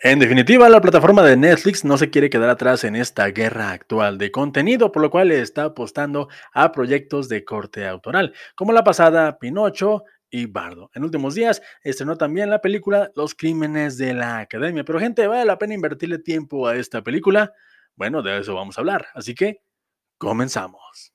En definitiva, la plataforma de Netflix no se quiere quedar atrás en esta guerra actual de contenido, por lo cual está apostando a proyectos de corte autoral, como la pasada Pinocho y Bardo. En últimos días estrenó también la película Los Crímenes de la Academia. Pero gente, ¿vale la pena invertirle tiempo a esta película? Bueno, de eso vamos a hablar. Así que, comenzamos.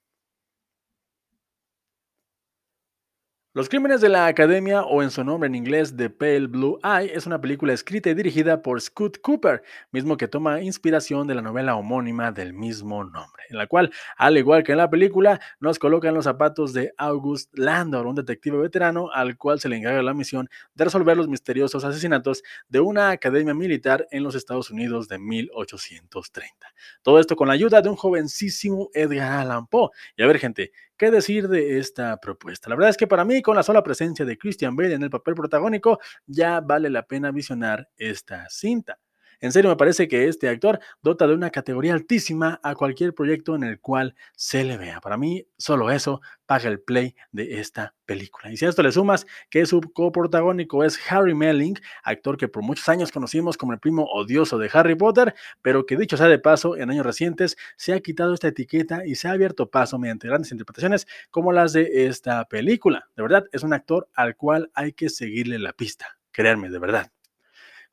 Los Crímenes de la Academia, o en su nombre en inglés The Pale Blue Eye, es una película escrita y dirigida por Scott Cooper, mismo que toma inspiración de la novela homónima del mismo nombre, en la cual, al igual que en la película, nos coloca en los zapatos de August Landor, un detective veterano al cual se le encarga la misión de resolver los misteriosos asesinatos de una academia militar en los Estados Unidos de 1830. Todo esto con la ayuda de un jovencísimo Edgar Allan Poe. Y a ver, gente, ¿Qué decir de esta propuesta? La verdad es que para mí, con la sola presencia de Christian Bale en el papel protagónico, ya vale la pena visionar esta cinta. En serio, me parece que este actor dota de una categoría altísima a cualquier proyecto en el cual se le vea. Para mí, solo eso paga el play de esta película. Y si a esto le sumas que su coprotagónico es Harry Melling, actor que por muchos años conocimos como el primo odioso de Harry Potter, pero que dicho sea de paso, en años recientes se ha quitado esta etiqueta y se ha abierto paso mediante grandes interpretaciones como las de esta película. De verdad, es un actor al cual hay que seguirle la pista. Créanme, de verdad.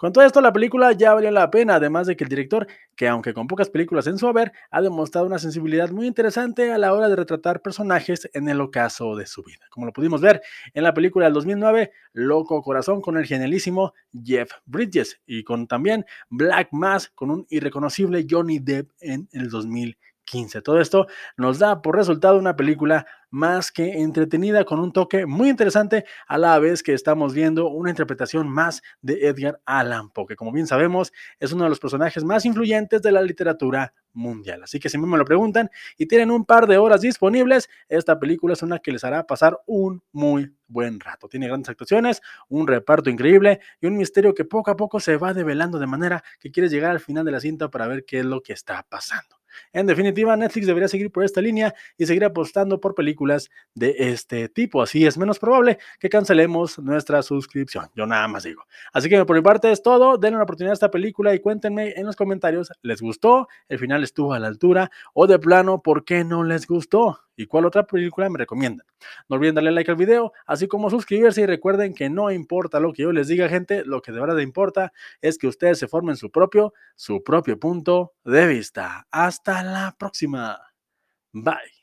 Con todo esto, la película ya valió la pena, además de que el director, que aunque con pocas películas en su haber, ha demostrado una sensibilidad muy interesante a la hora de retratar personajes en el ocaso de su vida. Como lo pudimos ver en la película del 2009, Loco Corazón, con el genialísimo Jeff Bridges, y con también Black Mass, con un irreconocible Johnny Depp en el 2015. Todo esto nos da por resultado una película más que entretenida con un toque muy interesante a la vez que estamos viendo una interpretación más de Edgar Allan Poe, que como bien sabemos es uno de los personajes más influyentes de la literatura mundial. Así que si me lo preguntan y tienen un par de horas disponibles, esta película es una que les hará pasar un muy buen rato. Tiene grandes actuaciones, un reparto increíble y un misterio que poco a poco se va develando de manera que quieres llegar al final de la cinta para ver qué es lo que está pasando. En definitiva, Netflix debería seguir por esta línea y seguir apostando por películas de este tipo. Así es menos probable que cancelemos nuestra suscripción. Yo nada más digo. Así que por mi parte es todo. Denle una oportunidad a esta película y cuéntenme en los comentarios, ¿les gustó? ¿El final estuvo a la altura? ¿O de plano, por qué no les gustó? ¿Y cuál otra película me recomiendan? No olviden darle like al video, así como suscribirse y recuerden que no importa lo que yo les diga, gente, lo que de verdad importa es que ustedes se formen su propio, su propio punto de vista. Hasta la próxima. Bye.